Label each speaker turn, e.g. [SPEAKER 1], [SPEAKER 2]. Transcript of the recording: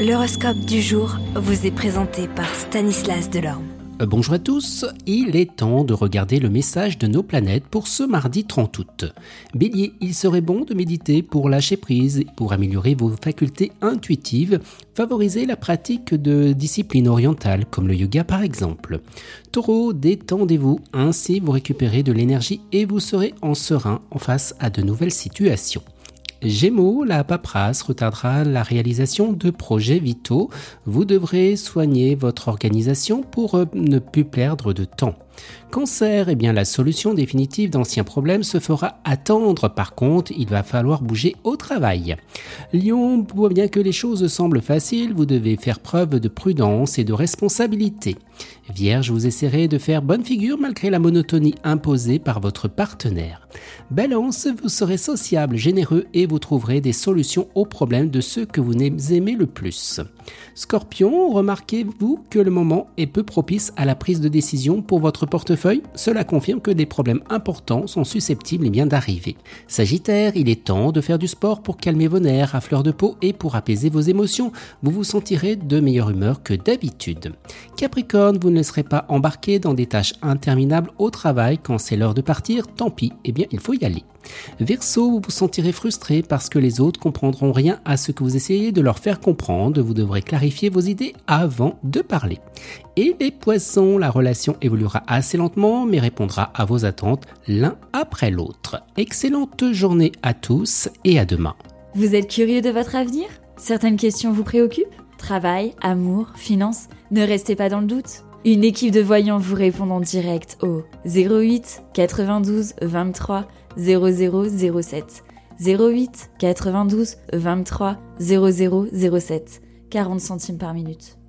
[SPEAKER 1] L'horoscope du jour vous est présenté par Stanislas Delorme.
[SPEAKER 2] Euh, bonjour à tous, il est temps de regarder le message de nos planètes pour ce mardi 30 août. Bélier, il serait bon de méditer pour lâcher prise, pour améliorer vos facultés intuitives, favoriser la pratique de disciplines orientales comme le yoga par exemple. Taureau, détendez-vous, ainsi vous récupérez de l'énergie et vous serez en serein en face à de nouvelles situations. Gémeaux, la paperasse retardera la réalisation de projets vitaux. Vous devrez soigner votre organisation pour euh, ne plus perdre de temps. Cancer, eh bien la solution définitive d'anciens problèmes se fera attendre. Par contre, il va falloir bouger au travail. Lion, bien que les choses semblent faciles, vous devez faire preuve de prudence et de responsabilité. Vierge, vous essaierez de faire bonne figure malgré la monotonie imposée par votre partenaire. Balance, vous serez sociable, généreux et vous trouverez des solutions aux problèmes de ceux que vous aimez le plus. Scorpion, remarquez-vous que le moment est peu propice à la prise de décision pour votre portefeuille Cela confirme que des problèmes importants sont susceptibles et bien d'arriver. Sagittaire, il est temps de faire du sport pour calmer vos nerfs à fleur de peau et pour apaiser vos émotions. Vous vous sentirez de meilleure humeur que d'habitude. Capricorne, vous ne laisserez pas embarquer dans des tâches interminables au travail quand c'est l'heure de partir, tant pis, eh bien il faut y aller. Verseau, vous vous sentirez frustré parce que les autres comprendront rien à ce que vous essayez de leur faire comprendre. Vous devrez clarifier vos idées avant de parler. Et les poissons, la relation évoluera assez lentement mais répondra à vos attentes l'un après l'autre. Excellente journée à tous et à demain.
[SPEAKER 3] Vous êtes curieux de votre avenir? Certaines questions vous préoccupent? Travail, amour, finances? Ne restez pas dans le doute. Une équipe de voyants vous répond en direct au 08 92 23 0007. 08 92 23 0007. 40 centimes par minute.